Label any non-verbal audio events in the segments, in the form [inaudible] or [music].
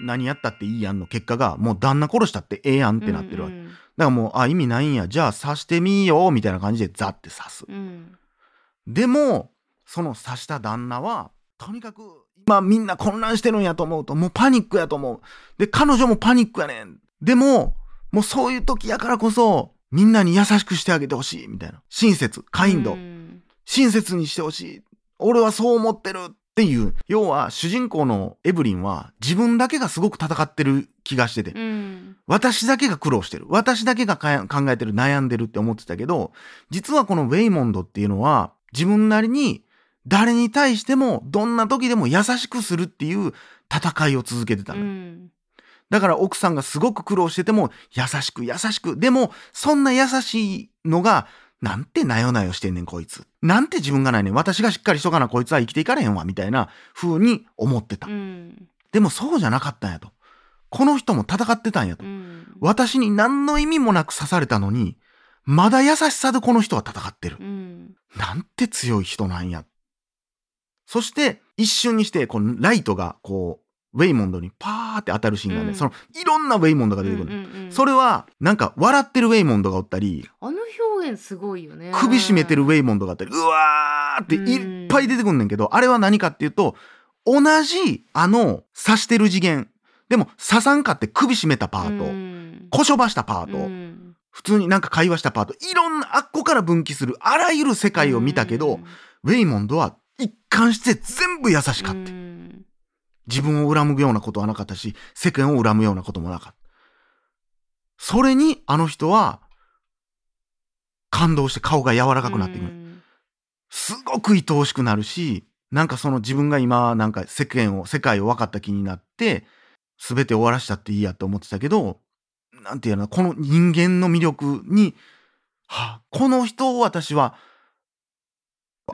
何やったっていいやんの結果がもう旦那殺したってええやんってなってるわけ、だからもうあ意味ないんやじゃあ刺してみようみたいな感じでザって刺す、うん。でもその刺した旦那はとにかく今みんな混乱してるんやと思うともうパニックやと思う。で彼女もパニックやねん。でももうそういう時やからこそみんなに優しくしてあげてほしいみたいな。親切カインド、うん。親切にしてほしい。俺はそう思ってるっていう要は主人公のエブリンは自分だけがすごく戦ってる気がしてて、うん。私だけが苦労してる。私だけが考えてる悩んでるって思ってたけど実はこのウェイモンドっていうのは自分なりに誰に対してもどんな時でも優しくするっていう戦いを続けてたの、うん。だから奥さんがすごく苦労してても優しく優しく。でもそんな優しいのがなんてなよなよしてんねんこいつ。なんて自分がないねん。私がしっかりしとかなこいつは生きていかれへんわみたいな風に思ってた、うん。でもそうじゃなかったんやと。この人も戦ってたんやと。うん。私に何の意味もなく刺されたのに、まだ優しさでこの人は戦ってる。うん。なんて強い人なんや。そして、一瞬にして、このライトが、こう、ウェイモンドにパーって当たるシーンがね、うん。その、いろんなウェイモンドが出てくるの、うんうんうん。それは、なんか、笑ってるウェイモンドがおったり、あの表現すごいよね。首絞めてるウェイモンドがあったり、うわーっていっぱい出てくんねんけど、あれは何かっていうと、同じ、あの、刺してる次元。でも、刺さんかって首絞めたパート、うん。こしょばしたパート、うん。普通になんか会話したパート、いろんな、あっこから分岐する、あらゆる世界を見たけど、ウェイモンドは一貫して全部優しかうった。ん自分を恨むようなことはなかったし、世間を恨むようなこともなかった。それに、あの人は、感動して顔が柔らかくなってくる。うんすごく愛おしくなるし、なんかその自分が今、なんか世間を、世界を分かった気になって、すべて終わらしたっていいやって思ってたけど、なんていうの、この人間の魅力に、はあ、この人を私は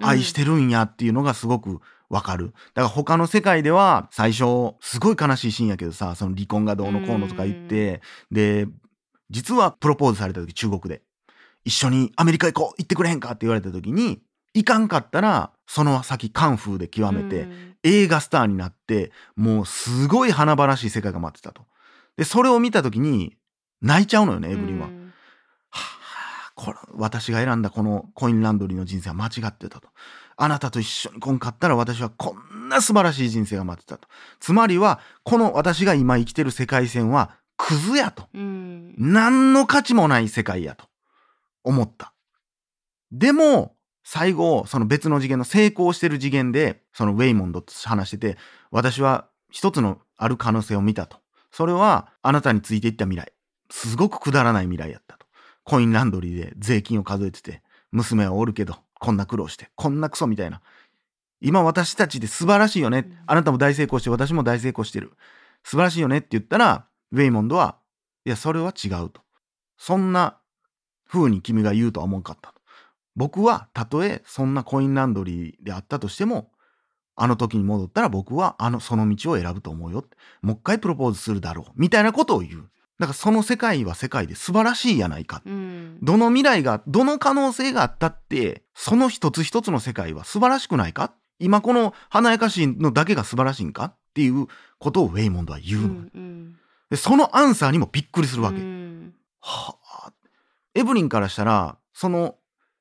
愛してるんやっていうのがすごくわかる。だから他の世界では最初、すごい悲しいシーンやけどさ、その離婚がどうのこうのとか言って、で、実はプロポーズされた時中国で、一緒にアメリカ行こう行ってくれへんかって言われた時に、行かんかったら、その先カンフーで極めて、うん映画スターになって、もうすごい華々しい世界が待ってたと。で、それを見た時に、泣いちゃうのよね、エブリンは。うんはあ、これ、私が選んだこのコインランドリーの人生は間違ってたと。あなたと一緒に来んかったら私はこんな素晴らしい人生が待ってたと。つまりは、この私が今生きてる世界線はクズやと。うん何の価値もない世界やと思った。でも、最後、その別の次元の成功してる次元で、そのウェイモンドと話してて、私は一つのある可能性を見たと。それは、あなたについていった未来。すごくくだらない未来やったと。コインランドリーで税金を数えてて、娘はおるけど、こんな苦労して、こんなクソみたいな。今私たちで素晴らしいよね。あなたも大成功して、私も大成功してる。素晴らしいよねって言ったら、ウェイモンドは、いや、それは違うと。そんな風に君が言うとは思わんかったと。僕は、たとえそんなコインランドリーであったとしても、あの時に戻ったら僕はあの、その道を選ぶと思うよ。もう一回プロポーズするだろう。みたいなことを言う。だからその世界は世界で素晴らしいやないか。うんどの未来が、どの可能性があったって、その一つ一つの世界は素晴らしくないか？今この華やかしいのだけが素晴らしいんか？っていうことをウェイモンドは言うの。うんで、そのアンサーにもびっくりするわけ。うんはあ、エブリンからしたら、その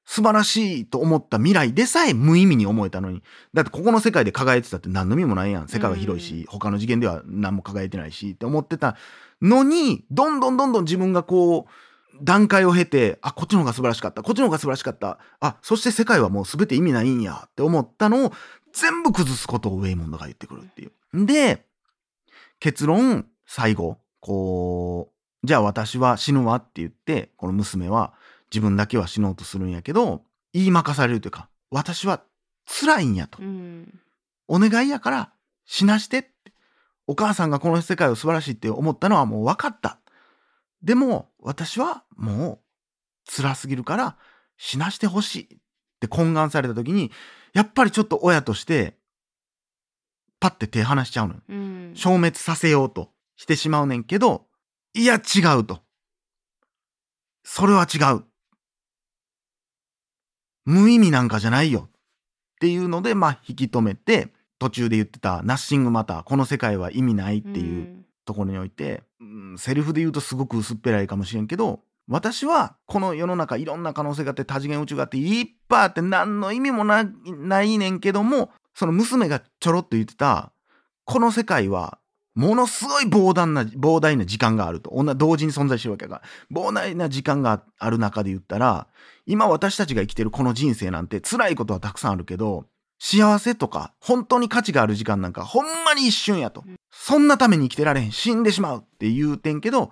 素晴らしいと思った未来でさえ無意味に思えたのに、だってここの世界で輝いてたって何の意味もないやん。世界は広いし、他の次元では何も輝いてないしって思ってたのに、どんどんどんどん自分がこう、段階を経て、あ、こっちの方が素晴らしかった、こっちの方が素晴らしかった、あ、そして世界はもう全て意味ないんやって思ったのを全部崩すことをウェイモンドが言ってくるっていう。で、結論、最後、こう、じゃあ私は死ぬわって言って、この娘は自分だけは死のうとするんやけど、言いまかされるというか、私は辛いんやと。うんお願いやから死なしてって。お母さんがこの世界を素晴らしいって思ったのはもう分かった。でも私はもう辛すぎるから死なしてほしいって懇願された時に、やっぱりちょっと親として、パッて手離しちゃうのよ。うん消滅させようとしてしまうねんけど、いや違うと。それは違う。無意味なんかじゃないよ。っていうので、まあ引き止めて、途中で言ってたナッシングマター、この世界は意味ないっていうところにおいて、うんセリフで言うとすごく薄っぺらいかもしれんけど、私はこの世の中いろんな可能性があって多次元宇宙があっていっぱいあって何の意味もなないねんけども、その娘がちょろっと言ってた、この世界はものすごい膨大な、膨大な時間があると。同同時に存在してるわけだから。膨大な時間がある中で言ったら、今私たちが生きてるこの人生なんて辛いことはたくさんあるけど、幸せとか本当に価値がある時間なんかほんまに一瞬やと。そんなために生きてられへん。死んでしまうって言うてんけど、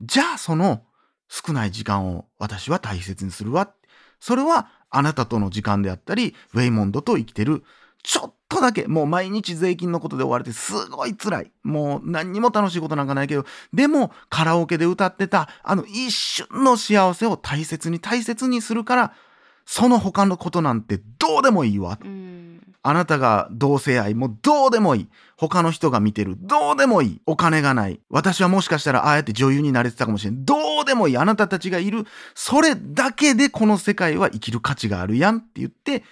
じゃあその少ない時間を私は大切にするわ。それはあなたとの時間であったり、ウェイモンドと生きてるちょっとだけ、もう毎日税金のことで追われてすごい辛い。もう何にも楽しいことなんかないけど、でもカラオケで歌ってたあの一瞬の幸せを大切に大切にするから、その他のことなんてどうでもいいわ。うんあなたが同性愛もどうでもいい。他の人が見てる。どうでもいい。お金がない。私はもしかしたらああやって女優になれてたかもしれん。どうでもいい。あなたたちがいる。それだけでこの世界は生きる価値があるやんって言って、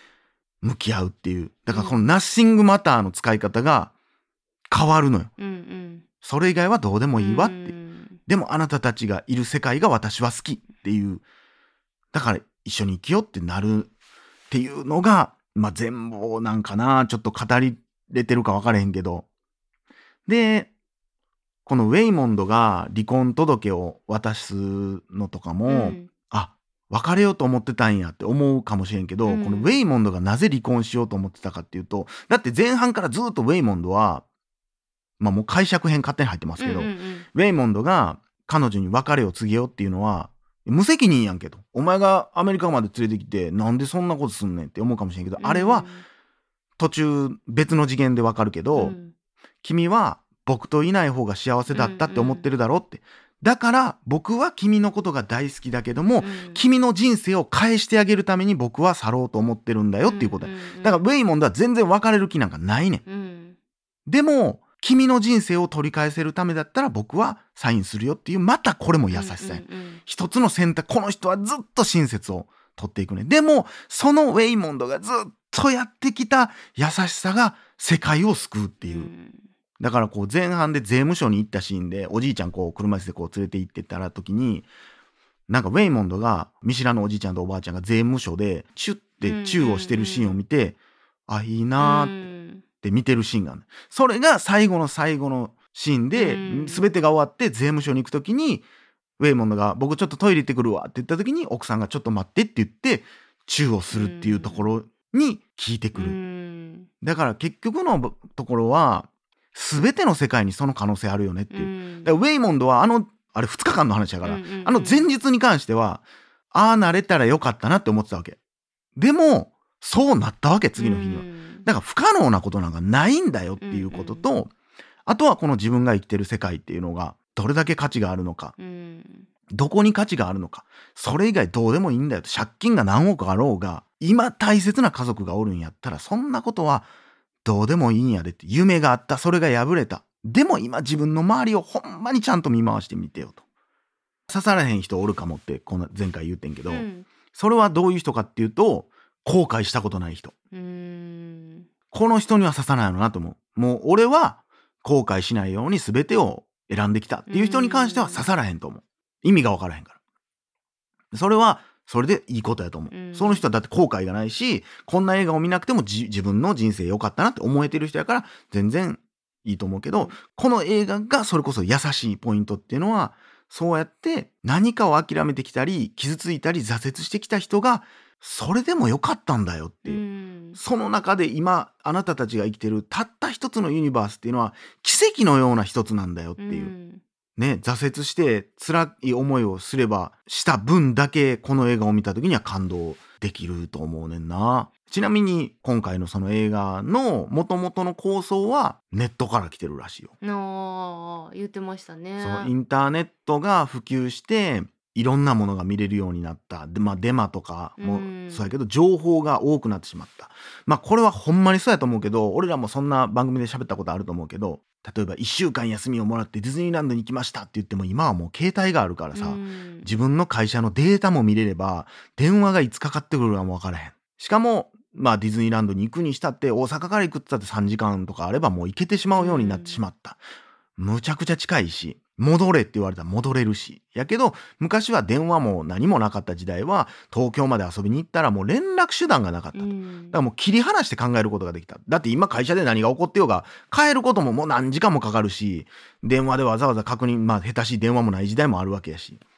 向き合うっていう。だからこのナッシングマターの使い方が変わるのよ。うんうんそれ以外はどうでもいいわって。うんでもあなたたちがいる世界が私は好きっていう。だから一緒に生きようってなるっていうのが、まあ全貌なんかな。ちょっと語りれてるか分からへんけど。で、このウェイモンドが離婚届を渡すのとかも、うんあ、別れようと思ってたんやって思うかもしれんけど、うんこのウェイモンドがなぜ離婚しようと思ってたかっていうと、だって前半からずっとウェイモンドは、まあもう解釈編勝手に入ってますけど、うんうんうんウェイモンドが彼女に別れを告げようっていうのは、無責任やんけと。お前がアメリカまで連れてきて、なんでそんなことすんねんって思うかもしれんけど、あれは途中別の次元でわかるけど、うん君は僕といない方が幸せだったって思ってるだろって。だから僕は君のことが大好きだけども、うん君の人生を返してあげるために僕は去ろうと思ってるんだよっていうことや。んんんだからウェイモンドは全然別れる気なんかないねん。うんでも、君の人生を取り返せるためだったら僕はサインするよっていう、またこれも優しさや。うんうんうん一つの選択、この人はずっと親切を取っていくね。でも、そのウェイモンドがずっとやってきた優しさが世界を救うっていう。うんだからこう前半で税務署に行ったシーンでおじいちゃんこう車椅子でこう連れて行ってたら時になんかウェイモンドが見知らぬおじいちゃんとおばあちゃんが税務署でチュッてチューをしてるシーンを見て、あいいなーっうんて見てるシーンがあるそれが最後の最後のシーンで、うん。全てが終わって税務署に行く時にウェイモンドが「僕ちょっとトイレ行ってくるわ」って言った時に奥さんが「ちょっと待って」って言ってチューをするっていうところに聞いてくる。うん。だから結局のところは全ての世界にその可能性あるよねっていう。うん。だからウェイモンドはあのあれ2日間の話だから、うんうんうん。あの前日に関してはああなれたらよかったなって思ってたわけ。でもそうなったわけ次の日には、うん。だから不可能なことなんかないんだよっていうことと、あとはこの自分が生きてる世界っていうのがどれだけ価値があるのか。うん。どこに価値があるのか。それ以外どうでもいいんだよと。借金が何億あろうが今大切な家族がおるんやったらそんなことはどうでもいいんやでって。夢があった。それが破れた。でも今自分の周りをほんまにちゃんと見回してみてよと。刺さらへん人おるかもってこの前回言ってんけど、うん。それはどういう人かっていうと後悔したことない人。うん。この人には刺さないのなと思う。もう俺は後悔しないように全てを選んできたっていう人に関しては刺さらへんと思う。意味が分からへんから。それはそれでいいことやと思う、うん。その人はだって後悔がないしこんな映画を見なくてもじ自分の人生良かったなって思えてる人やから全然いいと思うけど、うんこの映画がそれこそ優しいポイントっていうのはそうやって何かを諦めてきたり傷ついたり挫折してきた人がそれでもよかったんだよっていう。う、ん。その中で今あなたたちが生きてるたった一つのユニバースっていうのは奇跡のような一つなんだよっていう、うん。ね挫折して辛い思いをすればした分だけこの映画を見た時には感動できると思うねんな。ちなみに今回のその映画の元々の構想はネットから来てるらしいよ。言ってましたね。インターネットが普及していろんなものが見れるようになった。で、まあ、デマとかもうん。そうやけど情報が多くなってしまった。まあこれはほんまにそうやと思うけど俺らもそんな番組で喋ったことあると思うけど例えば1週間休みをもらってディズニーランドに行きましたって言っても今はもう携帯があるからさ、うん。自分の会社のデータも見れれば電話がいつかかってくるかも分からへん。しかもまあディズニーランドに行くにしたって大阪から行くって言ったって3時間とかあればもう行けてしまうようになってしまった、むちゃくちゃ近いし、戻れって言われたら戻れるし。やけど、昔は電話も何もなかった時代は、東京まで遊びに行ったらもう連絡手段がなかったと。だからもう切り離して考えることができた。だって今会社で何が起こってようが、帰ることももう何時間もかかるし、電話でわざわざ確認、まあ下手しい電話もない時代もあるわけやし。っ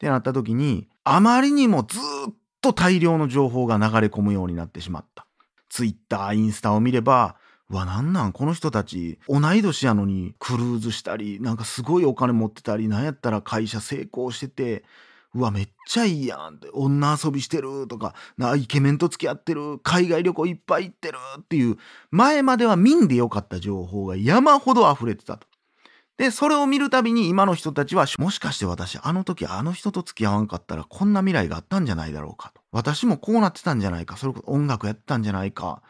てなった時に、あまりにもずっと大量の情報が流れ込むようになってしまった。ツイッター、インスタを見れば、うわ、なんなん？この人たち、同い年やのにクルーズしたり、なんかすごいお金持ってたり、なんやったら会社成功してて、うわ、めっちゃいいやんって、女遊びしてるとか、なイケメンと付き合ってる、海外旅行いっぱい行ってるっていう、前までは見んでよかった情報が山ほど溢れてたと。で、それを見るたびに今の人たちは、もしかして私、あの時あの人と付き合わんかったらこんな未来があったんじゃないだろうかと。私もこうなってたんじゃないか。それこそ音楽やってたんじゃないか。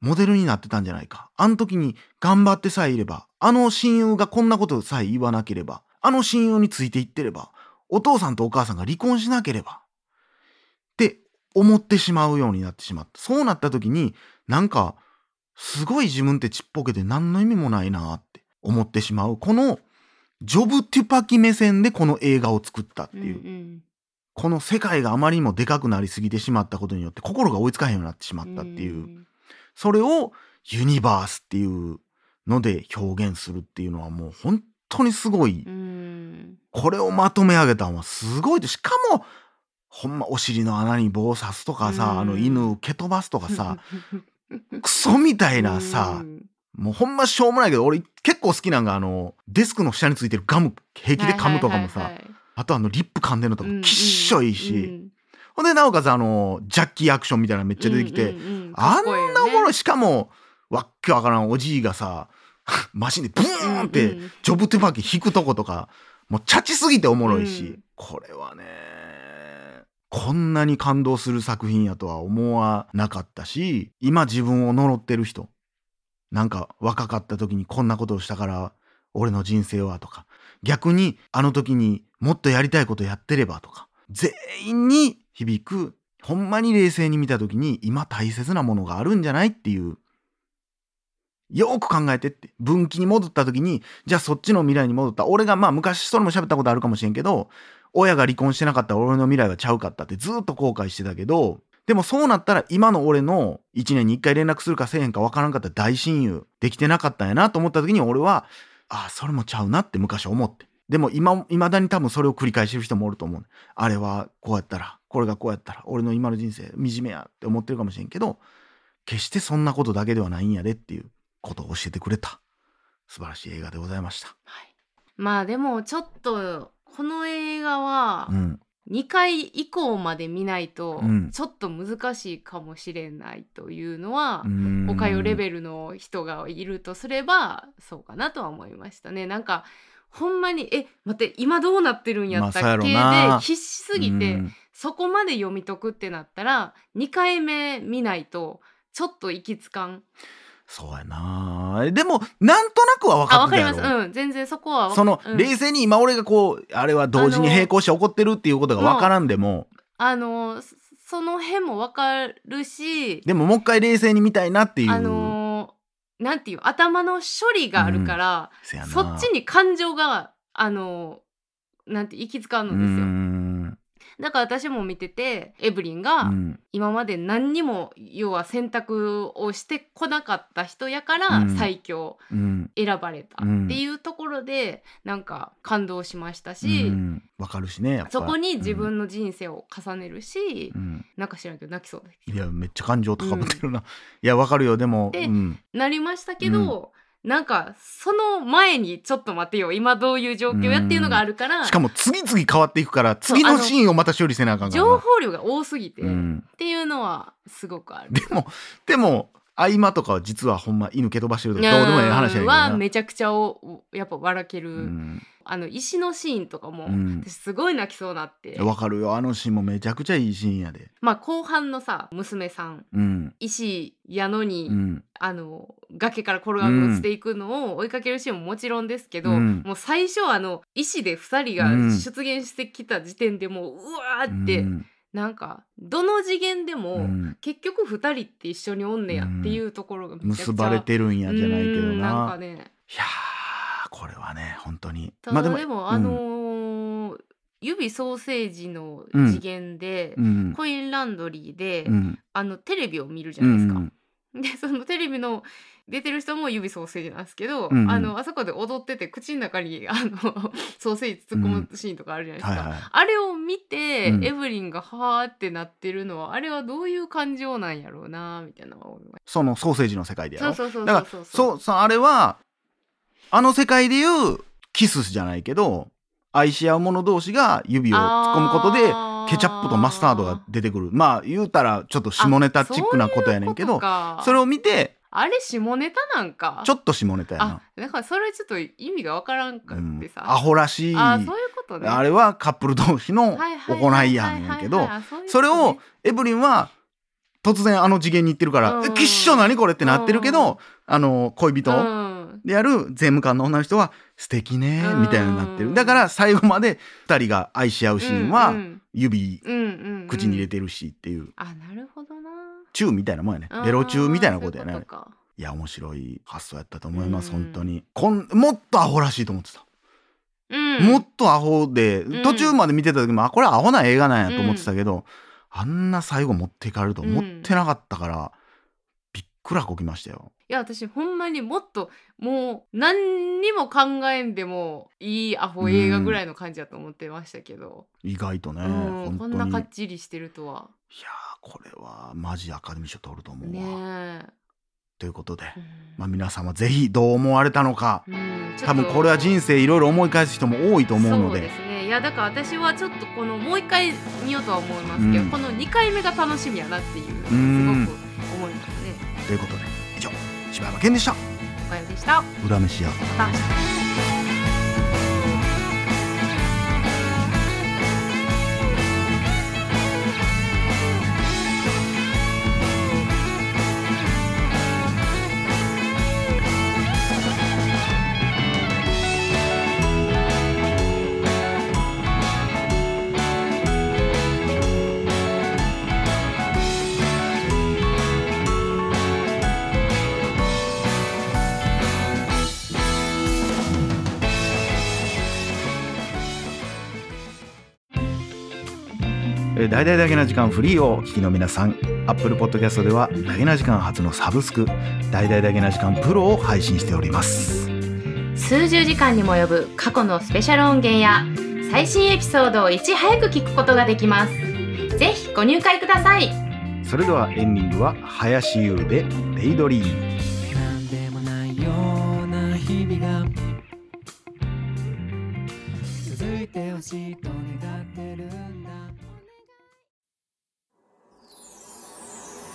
モデルになってたんじゃないか。あの時に頑張ってさえいれば、あの親友がこんなことさえ言わなければ、あの親友についていってれば、お父さんとお母さんが離婚しなければ、って思ってしまうようになってしまった。そうなった時に、なんか、すごい自分ってちっぽけで何の意味もないなって思ってしまう。この、ジョブ・テュパキ目線でこの映画を作ったっていう。うんうんこの世界があまりにもでかくなりすぎてしまったことによって心が追いつかへんようになってしまったっていう。んそれをユニバースっていうので表現するっていうのはもう本当にすごい。うん。これをまとめ上げたのはすごいでしかもほんまお尻の穴に棒刺すとかさ、うん。あの犬蹴飛ばすとかさ [laughs] クソみたいなさ、うん。もうほんましょうもないけど俺結構好きなんがあのデスクの下についてるガム平気で噛むとかもさ、あとあのリップ噛んでるのとかきっしょいいし、うんほんでなおかつあのジャッキーアクションみたいなのめっちゃ出てきて、うんうんうんあんなおもろいしかもわっけわからんおじいがさマシンでブーンってジョブテパキ引くとことかもうチャチすぎておもろいし、うん。これはねこんなに感動する作品やとは思わなかったし今自分を呪ってる人なんか若かった時にこんなことをしたから俺の人生はとか逆にあの時にもっとやりたいことやってればとか全員に響くほんまに冷静に見た時に今大切なものがあるんじゃないっていう。よく考えてって。分岐に戻った時にじゃあそっちの未来に戻った。俺がまあ昔それも喋ったことあるかもしれんけど親が離婚してなかったら俺の未来はちゃうかったってずっと後悔してたけどでもそうなったら今の俺の1年に1回連絡するかせえへんか分からんかった大親友できてなかったんやなと思った時に俺はああそれもちゃうなって昔思って。でも今未だに多分それを繰り返してる人もおると思う。あれはこうやったらこれがこうやったら俺の今の人生惨めやって思ってるかもしれんけど決してそんなことだけではないんやでっていうことを教えてくれた素晴らしい映画でございました。はい。まあでもちょっとこの映画はうん、2回以降まで見ないとうん。ちょっと難しいかもしれないというのはう、ん。おかよレベルの人がいるとすればそうかなとは思いましたね。なんかほんまにえ待って今どうなってるんやったっけ、で必死すぎて、うんそこまで読み解くってなったら2回目見ないとちょっと行きつかん。そうやな。でもなんとなくは分かってたやろ。ます。うん。全然そこはわその、うん。冷静に今俺がこうあれは同時に並行して起こってるっていうことが分からんでも。あのそその辺もわかるしでももう一回冷静に見たいなっていう、あのなんていう頭の処理があるから、せやな。そっちに感情があのなんて行きつかんうのですよ。んだから私も見ててエブリンがうん。今まで何にも要は選択をしてこなかった人やからうん。最強うん。選ばれたうん。っていうところでなんか感動しましたうし、ん。分かるしねやっぱ。そこに自分の人生を重ねるし、うん。うんなんか知らんけど泣きそうです。いやめっちゃ感情高まってるな、いや分かるよ。でもでうん。なりましたけど、なんかその前にちょっと待てよ今どういう状況やっていうのがあるからしかも次々変わっていくから次のシーンをまた処理せなあかんからな情報量が多すぎて、っうん、ていうのはすごくある。でもでも合間とかは実はほんま犬蹴飛ばしてるとかどうでもいい話やけどはなめちゃくちゃおやっぱ笑ける、うん。あの石のシーンとかも、うん。私すごい泣きそうになって、わかるよ。あのシーンもめちゃくちゃいいシーンやで。まあ後半のさ娘さんうん。石やのに、うん。あの崖から転が落ちていくのを追いかけるシーンももちろんですけど、うん。もう最初あの石で2人がうん。出現してきた時点でもううわーって、うんなんかどの次元でも、うん結局2人って一緒におんねやっていうところがめちゃくちゃ結ばれてるんやじゃないけどうんなんなかねいやーこれはね本当にただでも,、うんあのー指ソーセージの次元で、うんコインランドリーで、うんあのテレビを見るじゃうないですか。んでそのテレビの出てる人も指ソーセージなんですけど、うんうん。あのあそこで踊ってて口の中にあの [laughs] ソーセージ突っ込むシーンとかあるじゃないですか。はいはい。あれを見て、うん。エブリンがはーってなってるのはあれはどういう感情なんやろうなみたいなそのソーセージの世界でやろた。そうそうそうだからそうそうあれはあの世界でいうキスじゃないけど愛し合う者同士が指を突っ込むことでケチャップとマスタードが出てくる。まあ言うたらちょっと下ネタチックなことやねんけどそれを見てあれ下ネタなんか？ちょっと下ネタやあな。だからそれちょっと意味がわからんかうんってさ、アホらしいあそういうことね。あれはカップル同士の行いやねんけどそれをエブリンは突然あの次元に行ってるから「うん。えきっしょ何これ?」ってなってるけうん。どあの恋人うん。でやる税務官の女の人は「素敵ね」うんみたいになってる。だから最後まで2人が愛し合うシーンはうん指うんうんうん。口に入れてるしっていう。あなるほどなチューみたいなもんやね。ベロチューみたいなことやね。いや面白い発想やったと思いますうん。本当に。こんもっとアホらしいと思ってた。うん。もっとアホで、うん。途中まで見てた時もあこれアホな映画なんやと思ってたけど、あんな最後持っていかれると思ってなかったから、びっくらこきましたよ。いや私ほんまにもっともう何にも考えんでもいいアホ映画ぐらいの感じだと思ってましたけど、意外とね。こんなかいっちりしてるとはやーこれはマジアカデミー賞取ると思うわ。ねということで、え、まあ、皆様ぜひどう思われたのか。うん多分これは人生いろいろ思い返す人も多いと思うので。そうですね。いやだから私はちょっとこのもう一回見ようとは思いますけど、うん。この2回目が楽しみやなっていうすごくん思いますね。ということで以上柴山健でした。おかよでした。裏飯屋えー大々だけな時間フリーをお聞きの皆さん。Apple Podcast ではだけな時間初のサブスク大々だけな時間プロを配信しております。数十時間にも及ぶ過去のスペシャル音源や最新エピソードをいち早く聞くことができます。ぜひご入会ください。それではエンディングは林優でデイドリー。ムなんでもないような日々が続いてほしいと願ってるんだ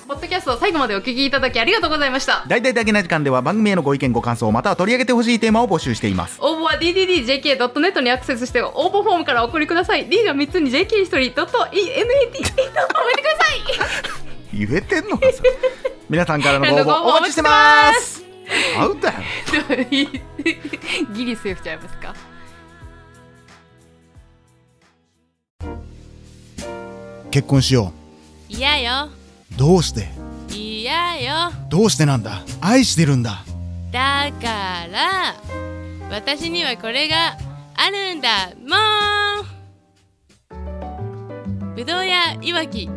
ポッドキャストを最後までお聞きいただきありがとうございました。大々だけな時間では番組へのご意見ご感想または取り上げてほしいテーマを募集しています。応募は dddjk.net にアクセスして応募フォームからお送りください。D が3つに JK 1人 .enat と覚えてください。言えてんのかそれ皆さんからのご応募募お待ちしてます。アウト。[laughs] やろ [laughs] ギリセーフちゃいますか。[laughs] 結婚しよ嫌よ。うどうして？嫌よ。どうしてなんだ？愛してるんだ。だから私にはこれがあるんだ。もんぶどうやいわき